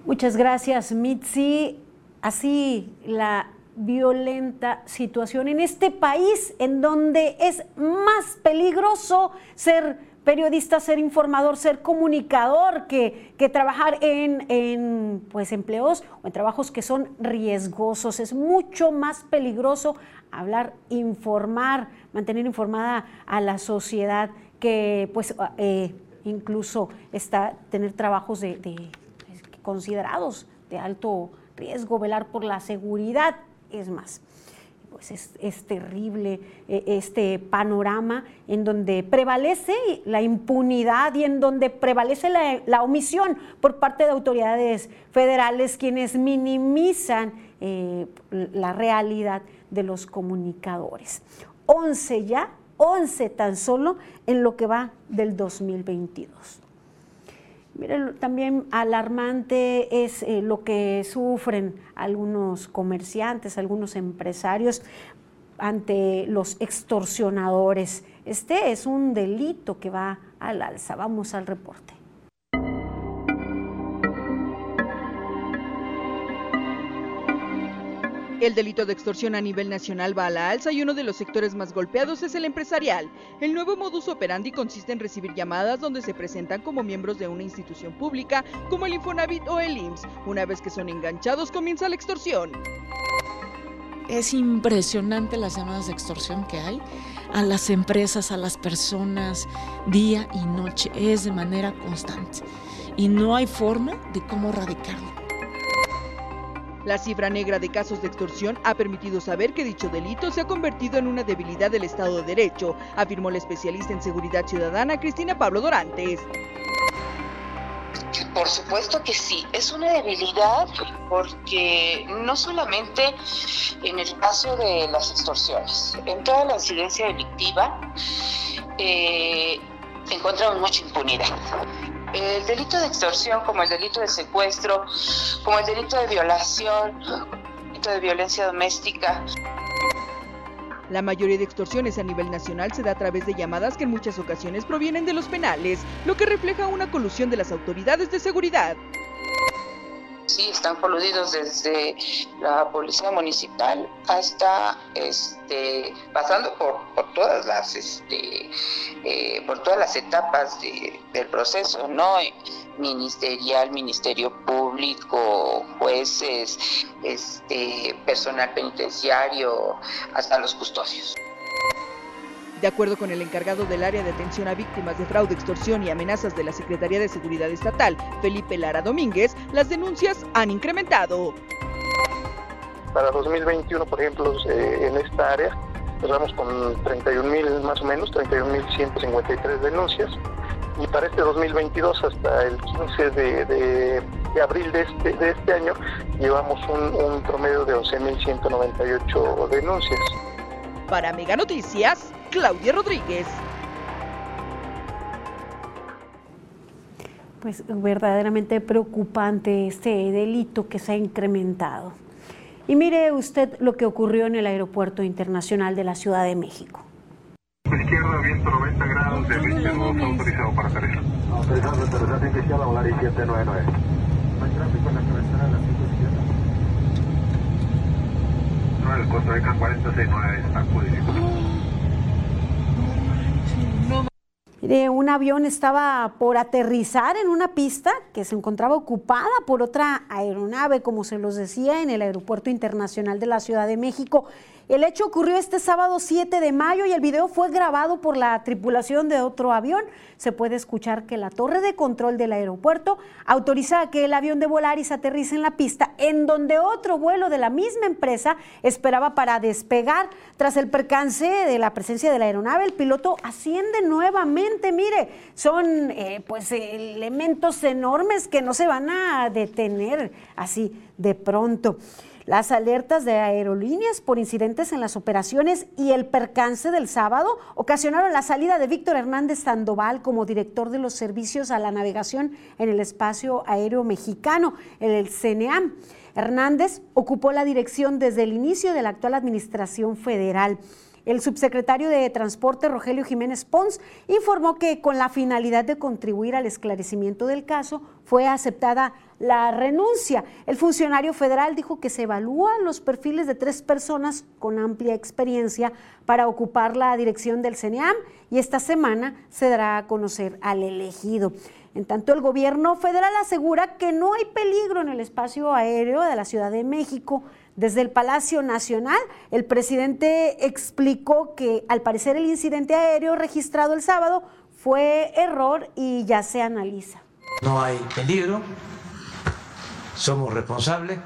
Muchas gracias, Mitzi. Así la violenta situación en este país en donde es más peligroso ser periodista, ser informador, ser comunicador, que, que trabajar en, en, pues, empleos o en trabajos que son riesgosos. Es mucho más peligroso hablar, informar, mantener informada a la sociedad que pues eh, incluso está, tener trabajos de, de, considerados de alto riesgo, velar por la seguridad, es más pues es, terrible eh, este panorama en donde prevalece la impunidad y en donde prevalece la, omisión por parte de autoridades federales quienes minimizan eh, la realidad de los comunicadores. 11 ya, 11 tan solo en lo que va del 2022. Miren, también alarmante es eh, lo que sufren algunos comerciantes, algunos empresarios ante los extorsionadores. Este es un delito que va al alza. Vamos al reporte. El delito de extorsión a nivel nacional va a la alza y uno de los sectores más golpeados es el empresarial. El nuevo modus operandi consiste en recibir llamadas donde se presentan como miembros de una institución pública como el Infonavit o el IMSS. Una vez que son enganchados comienza la extorsión. Es impresionante las llamadas de extorsión que hay a las empresas, a las personas, día y noche. Es de manera constante. Y no hay forma de cómo erradicarlo. La cifra negra de casos de extorsión ha permitido saber que dicho delito se ha convertido en una debilidad del Estado de Derecho, afirmó la especialista en seguridad ciudadana Cristina Pablo Dorantes. Por supuesto que sí, es una debilidad porque no solamente en el caso de las extorsiones, en toda la incidencia delictiva eh, encontramos mucha impunidad el delito de extorsión, como el delito de secuestro, como el delito de violación, el delito de violencia doméstica. La mayoría de extorsiones a nivel nacional se da a través de llamadas que en muchas ocasiones provienen de los penales, lo que refleja una colusión de las autoridades de seguridad. Sí están coludidos desde la policía municipal hasta este pasando por, por todas las este eh, por todas las etapas del proceso, ¿no? Ministerial, Ministerio Público, jueces, este personal penitenciario, hasta los custodios. De acuerdo con el encargado del área de atención a víctimas de fraude, extorsión y amenazas de la Secretaría de Seguridad Estatal, Felipe Lara Domínguez, las denuncias han incrementado. Para 2021, por ejemplo, eh, en esta área, cerramos con 31 mil más o menos, 31.153 denuncias. Y para este 2022, hasta el 15 de, abril de este, de este año, llevamos un, un promedio de 11.198 denuncias. Para Mega Noticias, Claudia Rodríguez. Pues verdaderamente preocupante este delito que se ha incrementado. Y mire usted lo que ocurrió en el Aeropuerto Internacional de la Ciudad de México. Izquierda, viento 90 grados, de viento autorizado para aterrizar. Autorizado para aterrizar, izquierda, volar 799. No hay tráfico en la cabecera de la 5 izquierda. No, el Costa Rica 469 está un avión estaba por aterrizar en una pista que se encontraba ocupada por otra aeronave, como se los decía, en el Aeropuerto Internacional de la Ciudad de México. El hecho ocurrió este sábado 7 de mayo y el video fue grabado por la tripulación de otro avión. Se puede escuchar que la torre de control del aeropuerto autoriza que el avión de Volaris aterrice en la pista en donde otro vuelo de la misma empresa esperaba para despegar. Tras el percance de la presencia de la aeronave, el piloto asciende nuevamente. Mire, son eh, pues elementos enormes que no se van a detener así de pronto. Las alertas de aerolíneas por incidentes en las operaciones y el percance del sábado ocasionaron la salida de Víctor Hernández Sandoval como director de los servicios a la navegación en el espacio aéreo mexicano, el CNEAM. Hernández ocupó la dirección desde el inicio de la actual administración federal. El subsecretario de Transporte, Rogelio Jiménez Pons, informó que con la finalidad de contribuir al esclarecimiento del caso, fue aceptada la renuncia. El funcionario federal dijo que se evalúan los perfiles de tres personas con amplia experiencia para ocupar la dirección del CENEAM y esta semana se dará a conocer al elegido. En tanto, el gobierno federal asegura que no hay peligro en el espacio aéreo de la Ciudad de México desde el Palacio Nacional, el presidente explicó que al parecer el incidente aéreo registrado el sábado fue error y ya se analiza. No hay peligro, somos responsables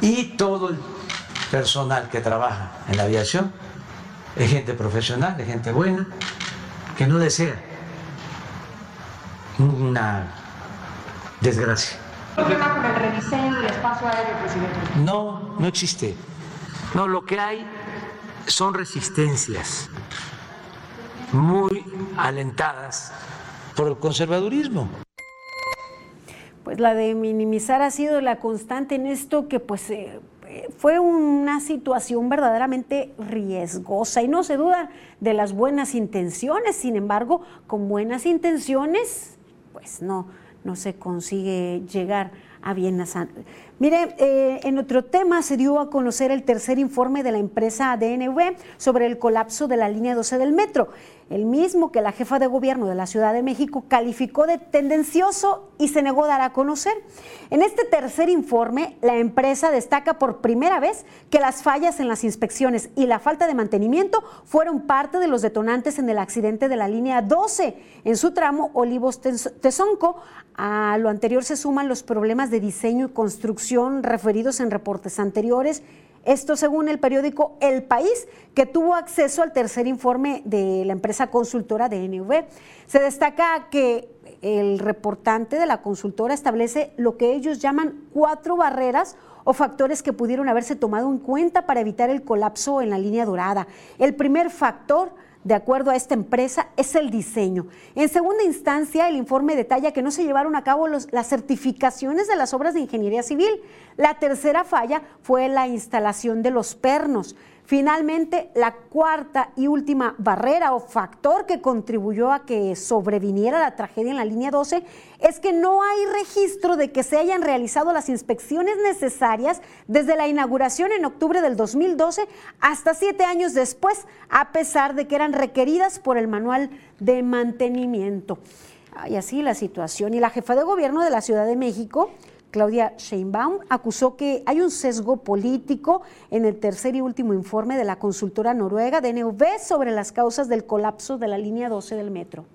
y todo el personal que trabaja en la aviación es gente profesional, es gente buena, que no desea una desgracia problema con el rediseño del espacio aéreo, presidente? No, no existe. No, lo que hay son resistencias muy alentadas por el conservadurismo. Pues la de minimizar ha sido la constante en esto que pues eh, fue una situación verdaderamente riesgosa y no se duda de las buenas intenciones, sin embargo, con buenas intenciones, pues no, no se consigue llegar a bien Mire, eh, en otro tema se dio a conocer el tercer informe de la empresa DNV sobre el colapso de la línea 12 del metro el mismo que la jefa de gobierno de la Ciudad de México calificó de tendencioso y se negó a dar a conocer. En este tercer informe, la empresa destaca por primera vez que las fallas en las inspecciones y la falta de mantenimiento fueron parte de los detonantes en el accidente de la línea 12 en su tramo Olivos-Tezonco. A lo anterior se suman los problemas de diseño y construcción referidos en reportes anteriores esto según el periódico El País, que tuvo acceso al tercer informe de la empresa consultora de NV. Se destaca que el reportante de la consultora establece lo que ellos llaman cuatro barreras o factores que pudieron haberse tomado en cuenta para evitar el colapso en la línea dorada. El primer factor de acuerdo a esta empresa, es el diseño. En segunda instancia, el informe detalla que no se llevaron a cabo las certificaciones de las obras de ingeniería civil. La tercera falla fue la instalación de los pernos. Finalmente, la cuarta y última barrera o factor que contribuyó a que sobreviniera la tragedia en la línea 12 es que no hay registro de que se hayan realizado las inspecciones necesarias desde la inauguración en octubre del 2012 hasta siete años después, a pesar de que eran requeridas por el manual de mantenimiento. Y así la situación. Y la jefa de gobierno de la Ciudad de México Claudia Sheinbaum acusó que hay un sesgo político en el tercer y último informe de la consultora noruega DNV sobre las causas del colapso de la línea 12 del metro.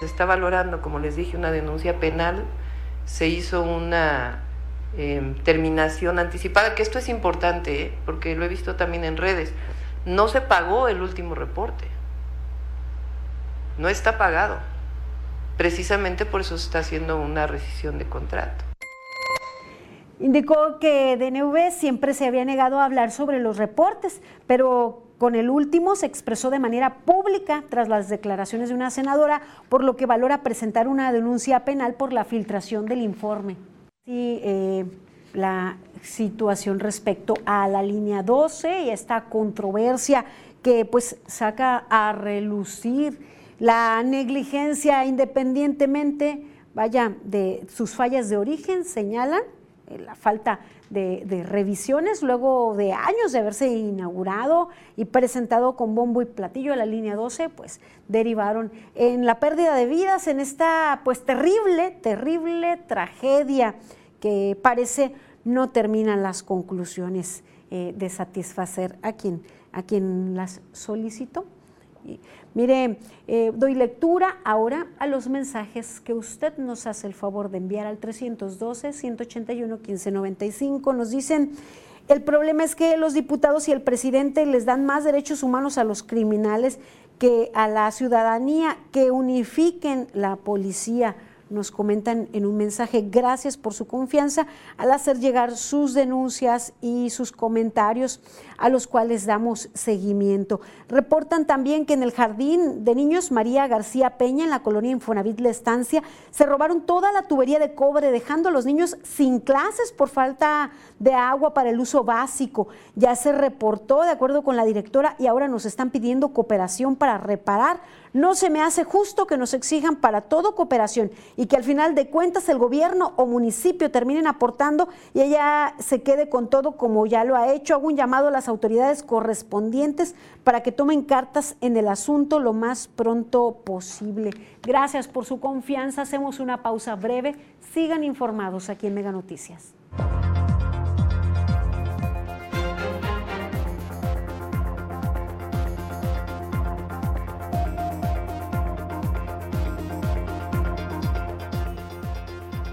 Se está valorando, como les dije, una denuncia penal, se hizo una em, terminación anticipada, que esto es importante, ¿eh? porque lo he visto también en redes. No se pagó el último reporte, no está pagado. Precisamente por eso se está haciendo una rescisión de contrato. Indicó que DNV siempre se había negado a hablar sobre los reportes, pero con el último se expresó de manera pública tras las declaraciones de una senadora, por lo que valora presentar una denuncia penal por la filtración del informe. Sí, eh, la situación respecto a la línea 12 y esta controversia que pues saca a relucir la negligencia independientemente, vaya, de sus fallas de origen, señalan la falta de, revisiones luego de años de haberse inaugurado y presentado con bombo y platillo la línea 12, pues derivaron en la pérdida de vidas, en esta pues terrible, terrible tragedia que parece no terminan las conclusiones eh, de satisfacer a quien, a quien las solicitó. Mire, eh, doy lectura ahora a los mensajes que usted nos hace el favor de enviar al 312-181-1595. Nos dicen, el problema es que los diputados y el presidente les dan más derechos humanos a los criminales que a la ciudadanía, que unifiquen la policía nos comentan en un mensaje, gracias por su confianza al hacer llegar sus denuncias y sus comentarios a los cuales damos seguimiento. Reportan también que en el jardín de niños María García Peña, en la colonia Infonavit La Estancia, se robaron toda la tubería de cobre, dejando a los niños sin clases por falta de agua para el uso básico. Ya se reportó de acuerdo con la directora y ahora nos están pidiendo cooperación para reparar no se me hace justo que nos exijan para todo cooperación y que al final de cuentas el gobierno o municipio terminen aportando y ella se quede con todo como ya lo ha hecho. Hago un llamado a las autoridades correspondientes para que tomen cartas en el asunto lo más pronto posible. Gracias por su confianza. Hacemos una pausa breve. Sigan informados aquí en Mega Noticias.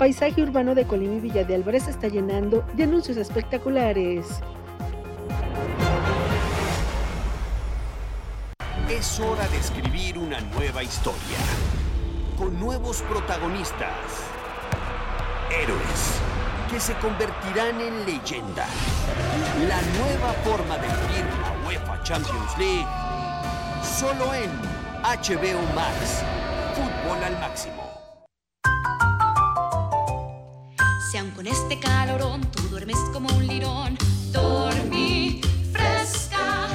Paisaje urbano de Colima y Villa de Álvarez está llenando de anuncios espectaculares. Es hora de escribir una nueva historia, con nuevos protagonistas, héroes que se convertirán en leyenda. La nueva forma de vivir la UEFA Champions League, solo en HBO Max, fútbol al máximo. Si aún con este calorón tú duermes como un lirón, dormí fresca.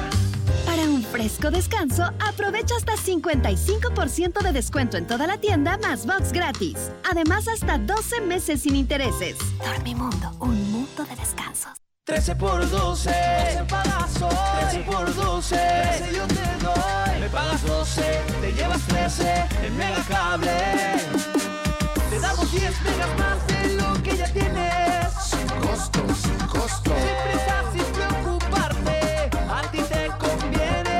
Para un fresco descanso, aprovecha hasta 55% de descuento en toda la tienda más box gratis. Además, hasta 12 meses sin intereses. Dormimundo, un mundo de descansos. 13 por 12, 12 pagas hoy. 13 por 12, 13 yo te doy. Me pagas 12, te llevas 13 en Megacable. Te damos 10 megas más de lo que ya tienes. Sin costo, sin costo. Sin prisa, sin preocuparte. A ti te conviene.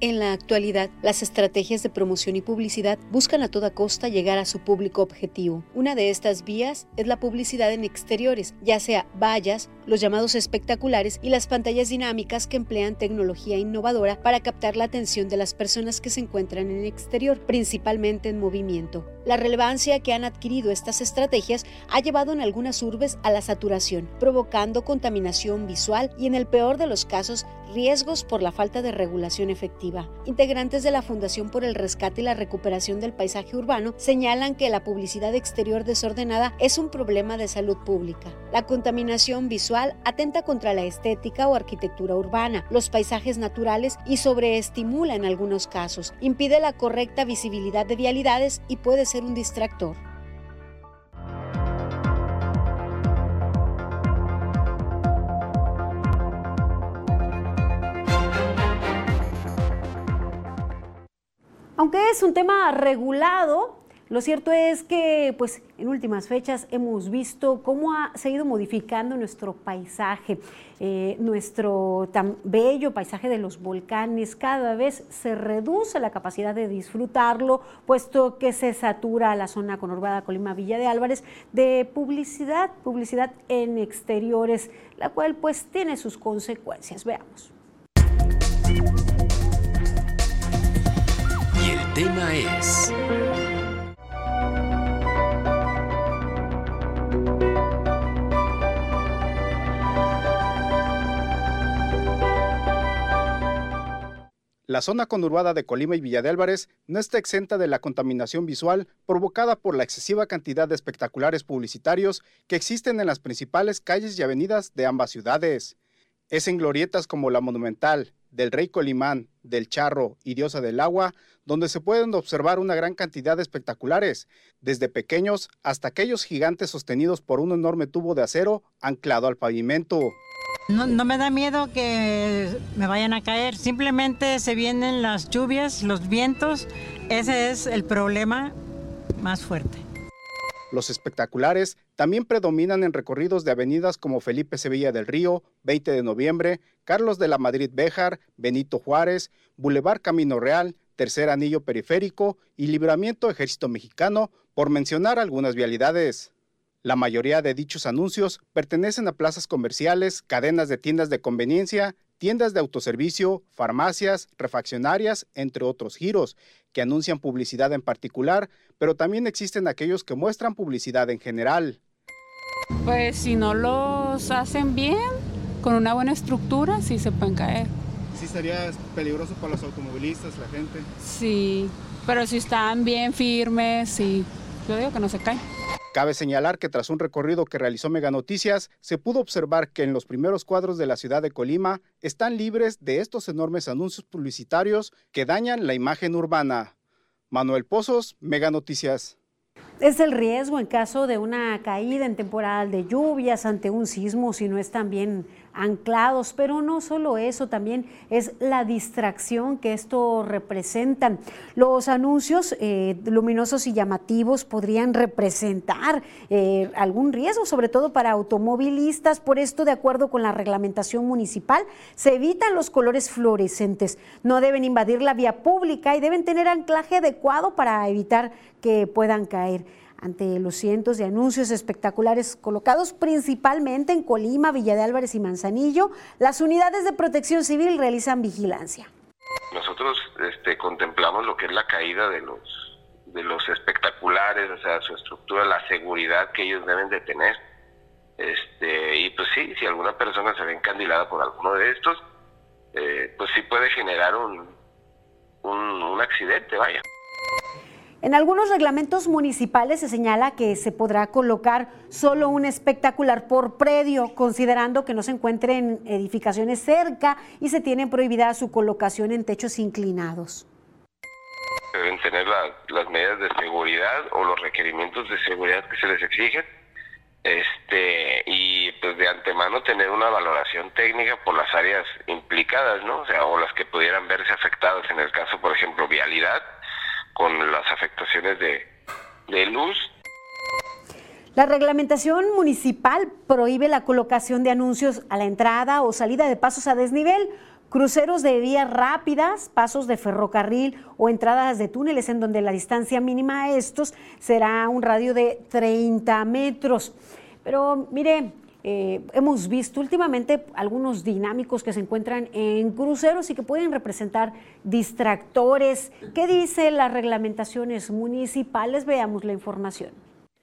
En la actualidad, las estrategias de promoción y publicidad buscan a toda costa llegar a su público objetivo. Una de estas vías es la publicidad en exteriores, ya sea vallas, los llamados espectaculares y las pantallas dinámicas que emplean tecnología innovadora para captar la atención de las personas que se encuentran en el exterior, principalmente en movimiento. La relevancia que han adquirido estas estrategias ha llevado en algunas urbes a la saturación, provocando contaminación visual y en el peor de los casos riesgos por la falta de regulación efectiva. Integrantes de la Fundación por el Rescate y la Recuperación del Paisaje Urbano señalan que la publicidad exterior desordenada es un problema de salud pública. La contaminación visual atenta contra la estética o arquitectura urbana, los paisajes naturales y sobreestimula en algunos casos, impide la correcta visibilidad de vialidades y puede ser un distractor. Aunque es un tema regulado, lo cierto es que pues, en últimas fechas hemos visto cómo ha, se ha ido modificando nuestro paisaje, eh, nuestro tan bello paisaje de los volcanes. Cada vez se reduce la capacidad de disfrutarlo, puesto que se satura la zona conurbada Colima Villa de Álvarez de publicidad, publicidad en exteriores, la cual pues tiene sus consecuencias. Veamos. Y el tema es... La zona conurbada de Colima y Villa de Álvarez no está exenta de la contaminación visual provocada por la excesiva cantidad de espectaculares publicitarios que existen en las principales calles y avenidas de ambas ciudades. Es en glorietas como la Monumental, del Rey Colimán, del Charro y Diosa del Agua, donde se pueden observar una gran cantidad de espectaculares, desde pequeños hasta aquellos gigantes sostenidos por un enorme tubo de acero anclado al pavimento. No, me da miedo que me vayan a caer, simplemente se vienen las lluvias, los vientos, ese es el problema más fuerte. Los espectaculares también predominan en recorridos de avenidas como Felipe Sevilla del Río, 20 de noviembre, Carlos de la Madrid Béjar, Benito Juárez, Boulevard Camino Real, Tercer Anillo Periférico y Libramiento Ejército Mexicano, por mencionar algunas vialidades. La mayoría de dichos anuncios pertenecen a plazas comerciales, cadenas de tiendas de conveniencia, tiendas de autoservicio, farmacias, refaccionarias, entre otros giros, que anuncian publicidad en particular, pero también existen aquellos que muestran publicidad en general. Pues si no los hacen bien, con una buena estructura, sí se pueden caer. ¿Sí sería peligroso para los automovilistas, la gente? Sí, pero si están bien firmes, sí, yo digo que no se caen. Cabe señalar que tras un recorrido que realizó Mega Noticias, se pudo observar que en los primeros cuadros de la ciudad de Colima están libres de estos enormes anuncios publicitarios que dañan la imagen urbana. Manuel Pozos, Mega Noticias. Es el riesgo en caso de una caída en temporal de lluvias ante un sismo si no están bien anclados, pero no solo eso, también es la distracción que esto representa. Los anuncios eh, luminosos y llamativos podrían representar eh, algún riesgo, sobre todo para automovilistas. Por esto, de acuerdo con la reglamentación municipal, se evitan los colores fluorescentes. No deben invadir la vía pública y deben tener anclaje adecuado para evitar que puedan caer ante los cientos de anuncios espectaculares colocados principalmente en Colima, Villa de Álvarez y Manzanillo, las unidades de protección civil realizan vigilancia. Nosotros este, contemplamos lo que es la caída de los de espectaculares, o sea, su estructura, la seguridad que ellos deben de tener. Este, y pues sí, si alguna persona se ve encandilada por alguno de estos, eh, pues sí puede generar un, un accidente, vaya. En algunos reglamentos municipales se señala que se podrá colocar solo un espectacular por predio, considerando que no se encuentren edificaciones cerca y se tiene prohibida su colocación en techos inclinados. Deben tener las medidas de seguridad o los requerimientos de seguridad que se les exigen este y pues de antemano tener una valoración técnica por las áreas implicadas, ¿no? O sea, o las que pudieran verse afectadas en el caso, por ejemplo, vialidad con las afectaciones de, luz. La reglamentación municipal prohíbe la colocación de anuncios a la entrada o salida de pasos a desnivel, cruceros de vías rápidas, pasos de ferrocarril o entradas de túneles en donde la distancia mínima a estos será un radio de 30 metros. Pero mire, eh, hemos visto últimamente algunos dinámicos que se encuentran en cruceros y que pueden representar distractores. ¿Qué dicen las reglamentaciones municipales? Veamos la información.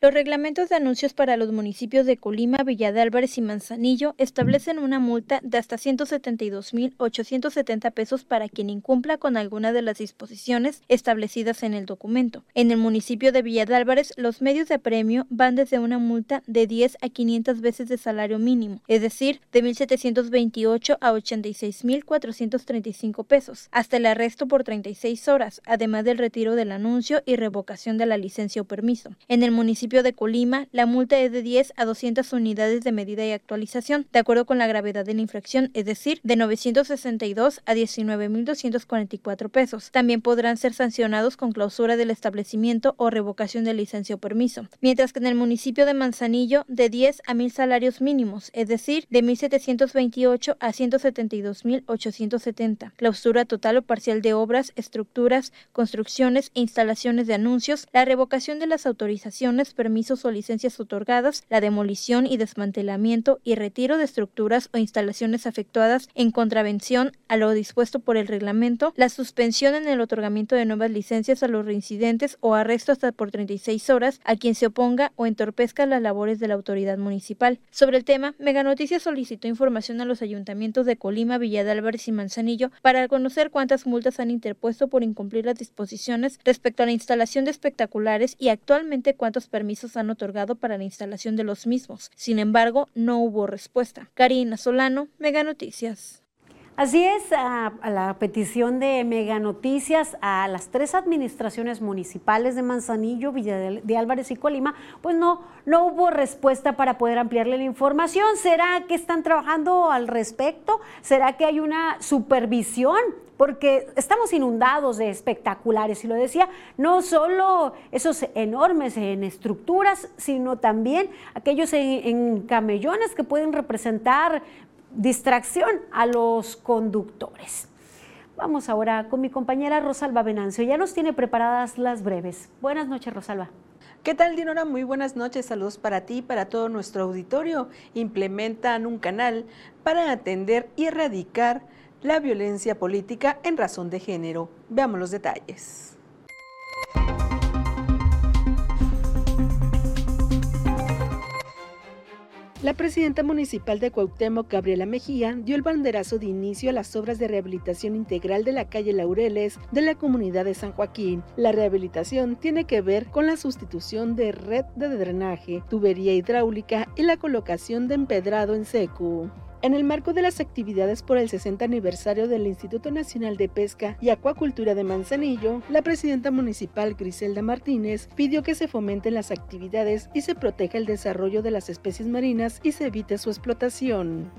Los reglamentos de anuncios para los municipios de Colima, Villa de Álvarez y Manzanillo establecen una multa de hasta 172.870 pesos para quien incumpla con alguna de las disposiciones establecidas en el documento. En el municipio de Villa de Álvarez, los medios de premio van desde una multa de 10 a 500 veces de salario mínimo, es decir, de 1.728 a 86.435 pesos, hasta el arresto por 36 horas, además del retiro del anuncio y revocación de la licencia o permiso. En el municipio de Colima, la multa es de 10 a 200 unidades de medida y actualización, de acuerdo con la gravedad de la infracción, es decir, de 962 a 19.244 pesos. También podrán ser sancionados con clausura del establecimiento o revocación de licencia permiso. Mientras que en el municipio de Manzanillo, de 10 a 1.000 salarios mínimos, es decir, de 1.728 a 172.870. Clausura total o parcial de obras, estructuras, construcciones e instalaciones de anuncios, la revocación de las autorizaciones permisos o licencias otorgadas, la demolición y desmantelamiento y retiro de estructuras o instalaciones afectadas en contravención a lo dispuesto por el reglamento, la suspensión en el otorgamiento de nuevas licencias a los reincidentes o arresto hasta por 36 horas a quien se oponga o entorpezca las labores de la autoridad municipal. Sobre el tema, Mega Noticias solicitó información a los ayuntamientos de Colima, Villa de Álvarez y Manzanillo para conocer cuántas multas han interpuesto por incumplir las disposiciones respecto a la instalación de espectaculares y actualmente cuántos permisos han otorgado para la instalación de los mismos. Sin embargo, no hubo respuesta. Karina Solano, Mega Noticias. Así es, a, la petición de Mega Noticias a las tres administraciones municipales de Manzanillo, Villa de, Álvarez y Colima, pues no, no hubo respuesta para poder ampliarle la información. ¿Será que están trabajando al respecto? ¿Será que hay una supervisión? Porque estamos inundados de espectaculares, y lo decía, no solo esos enormes en estructuras, sino también aquellos en camellones que pueden representar distracción a los conductores. Vamos ahora con mi compañera Rosalba Venancio. Ya nos tiene preparadas las breves. Buenas noches, Rosalba. ¿Qué tal, Dinora? Muy buenas noches. Saludos para ti y para todo nuestro auditorio. Implementan un canal para atender y erradicar la violencia política en razón de género. Veamos los detalles. La presidenta municipal de Cuauhtémoc, Gabriela Mejía, dio el banderazo de inicio a las obras de rehabilitación integral de la calle Laureles de la comunidad de San Joaquín. La rehabilitación tiene que ver con la sustitución de red de drenaje, tubería hidráulica y la colocación de empedrado en seco. En el marco de las actividades por el 60 aniversario del Instituto Nacional de Pesca y Acuacultura de Manzanillo, la presidenta municipal Griselda Martínez pidió que se fomenten las actividades y se proteja el desarrollo de las especies marinas y se evite su explotación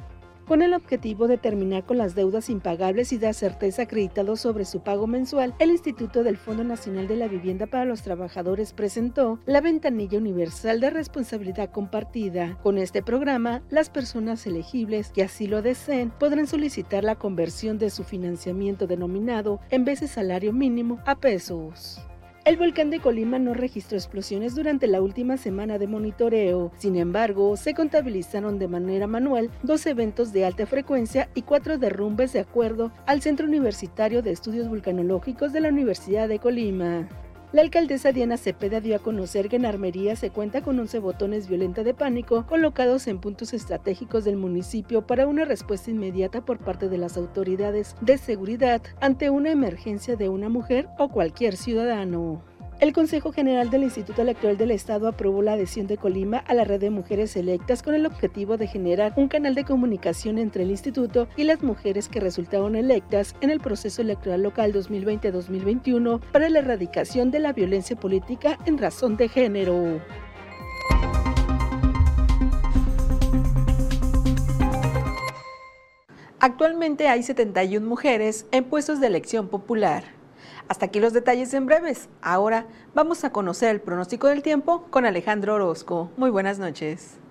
con el objetivo de terminar con las deudas impagables y dar certeza acreditado sobre su pago mensual, el Instituto del Fondo Nacional de la Vivienda para los Trabajadores presentó la Ventanilla Universal de Responsabilidad Compartida. Con este programa, las personas elegibles que así lo deseen podrán solicitar la conversión de su financiamiento denominado en vez de salario mínimo a pesos. El volcán de Colima no registró explosiones durante la última semana de monitoreo. Sin embargo, se contabilizaron de manera manual dos eventos de alta frecuencia y cuatro derrumbes de acuerdo al Centro Universitario de Estudios Vulcanológicos de la Universidad de Colima. La alcaldesa Diana Cepeda dio a conocer que en Armería se cuenta con 11 botones violenta de pánico colocados en puntos estratégicos del municipio para una respuesta inmediata por parte de las autoridades de seguridad ante una emergencia de una mujer o cualquier ciudadano. El Consejo General del Instituto Electoral del Estado aprobó la adhesión de Colima a la red de mujeres electas con el objetivo de generar un canal de comunicación entre el instituto y las mujeres que resultaron electas en el proceso electoral local 2020-2021 para la erradicación de la violencia política en razón de género. Actualmente hay 71 mujeres en puestos de elección popular. Hasta aquí los detalles en breves. Ahora vamos a conocer el pronóstico del tiempo con Alejandro Orozco. Muy buenas noches.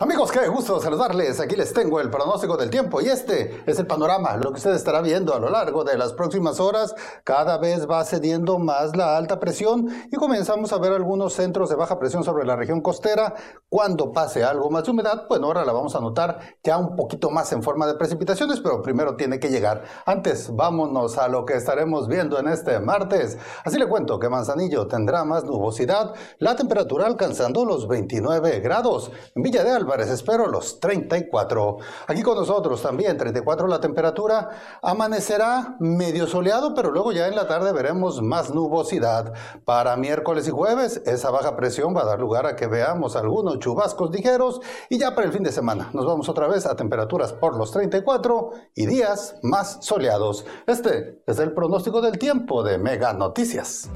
Amigos, qué gusto saludarles. Aquí les tengo el pronóstico del tiempo y este es el panorama, lo que usted estará viendo a lo largo de las próximas horas. Cada vez va cediendo más la alta presión y comenzamos a ver algunos centros de baja presión sobre la región costera. Cuando pase algo más de humedad, bueno, ahora la vamos a notar ya un poquito más en forma de precipitaciones, pero primero tiene que llegar. Antes, vámonos a lo que estaremos viendo en este martes. Así le cuento que Manzanillo tendrá más nubosidad, la temperatura alcanzando los 29 grados. En Villa de Alba Espero los 34. Aquí con nosotros también, 34 la temperatura. Amanecerá medio soleado, pero luego ya en la tarde veremos más nubosidad. Para miércoles y jueves, esa baja presión va a dar lugar a que veamos algunos chubascos ligeros. Y ya para el fin de semana, nos vamos otra vez a temperaturas por los 34 y días más soleados. Este es el pronóstico del tiempo de Mega Noticias.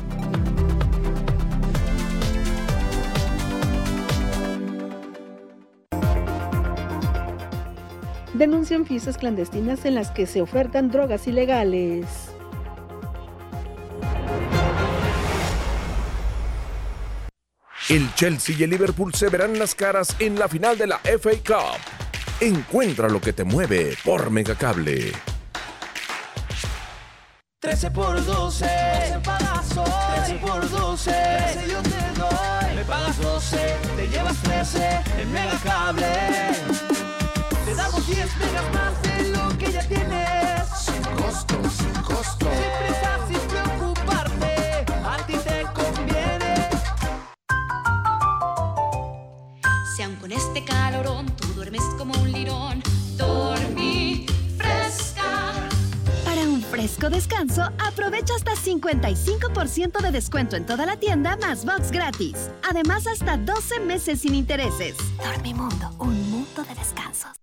Denuncian fiestas clandestinas en las que se ofertan drogas ilegales. El Chelsea y el Liverpool se verán las caras en la final de la FA Cup. Encuentra lo que te mueve por Megacable. 13 por 12, 12 pagas hoy. 13 por 12, 13 yo te doy. Me pagas 12, te llevas 13 en Megacable. Te damos 10 megas más de lo que ya tienes. Sin costo, sin costo. Sin prisa, sin preocuparte. A ti te conviene. Si aun con este calorón tú duermes como un lirón, dormí fresca. Para un fresco descanso, aprovecha hasta 55% de descuento en toda la tienda más box gratis. Además, hasta 12 meses sin intereses. Dormimundo, un mundo de descansos.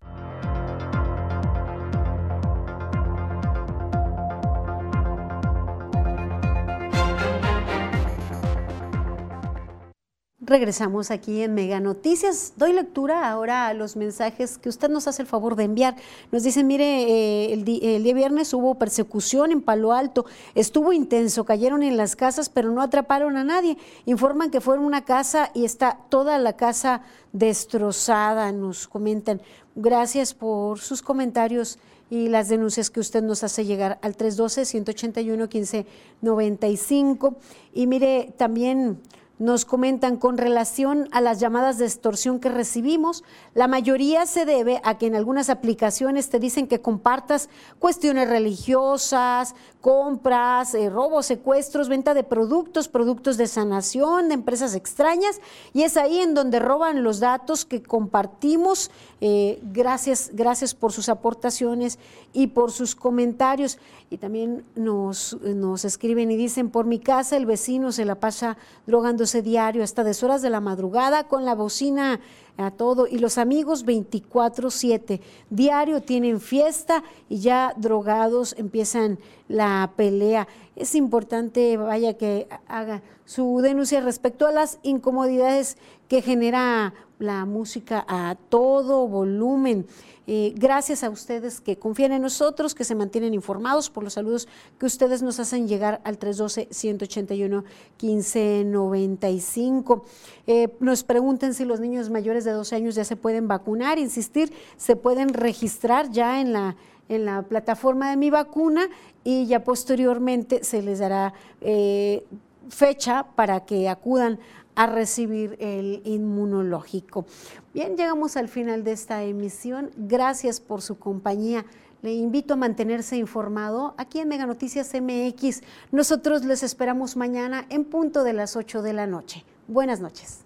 Regresamos aquí en Mega Noticias. Doy lectura ahora a los mensajes que usted nos hace el favor de enviar. Nos dicen, mire, eh, el, el, día viernes hubo persecución en Palo Alto, estuvo intenso, cayeron en las casas, pero no atraparon a nadie. Informan que fue en una casa y está toda la casa destrozada, nos comentan. Gracias por sus comentarios y las denuncias que usted nos hace llegar al 312-181-1595. Y mire, también nos comentan con relación a las llamadas de extorsión que recibimos, la mayoría se debe a que en algunas aplicaciones te dicen que compartas cuestiones religiosas, compras, eh, robos, secuestros, venta de productos, productos de sanación, de empresas extrañas, y es ahí en donde roban los datos que compartimos. Eh, gracias, gracias por sus aportaciones y por sus comentarios. Y también nos, nos escriben y dicen, por mi casa el vecino se la pasa drogándose diario hasta deshoras de la madrugada con la bocina a todo y los amigos 24/7. Diario tienen fiesta y ya drogados empiezan la pelea. Es importante, vaya, que haga su denuncia respecto a las incomodidades que genera la música a todo volumen. Eh, gracias a ustedes que confían en nosotros, que se mantienen informados por los saludos que ustedes nos hacen llegar al 312-181-1595. Eh, nos preguntan si los niños mayores de 12 años ya se pueden vacunar. Insistir, se pueden registrar ya en la en la plataforma de mi vacuna y ya posteriormente se les dará eh, fecha para que acudan a recibir el inmunológico. Bien, llegamos al final de esta emisión. Gracias por su compañía. Le invito a mantenerse informado aquí en Mega Noticias MX. Nosotros les esperamos mañana en punto de las 8 de la noche. Buenas noches.